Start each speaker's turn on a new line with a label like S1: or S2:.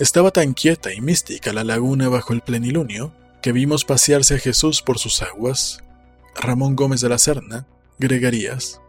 S1: Estaba tan quieta y mística la laguna bajo el plenilunio que vimos pasearse a Jesús por sus aguas. Ramón Gómez de la Serna, Gregarías,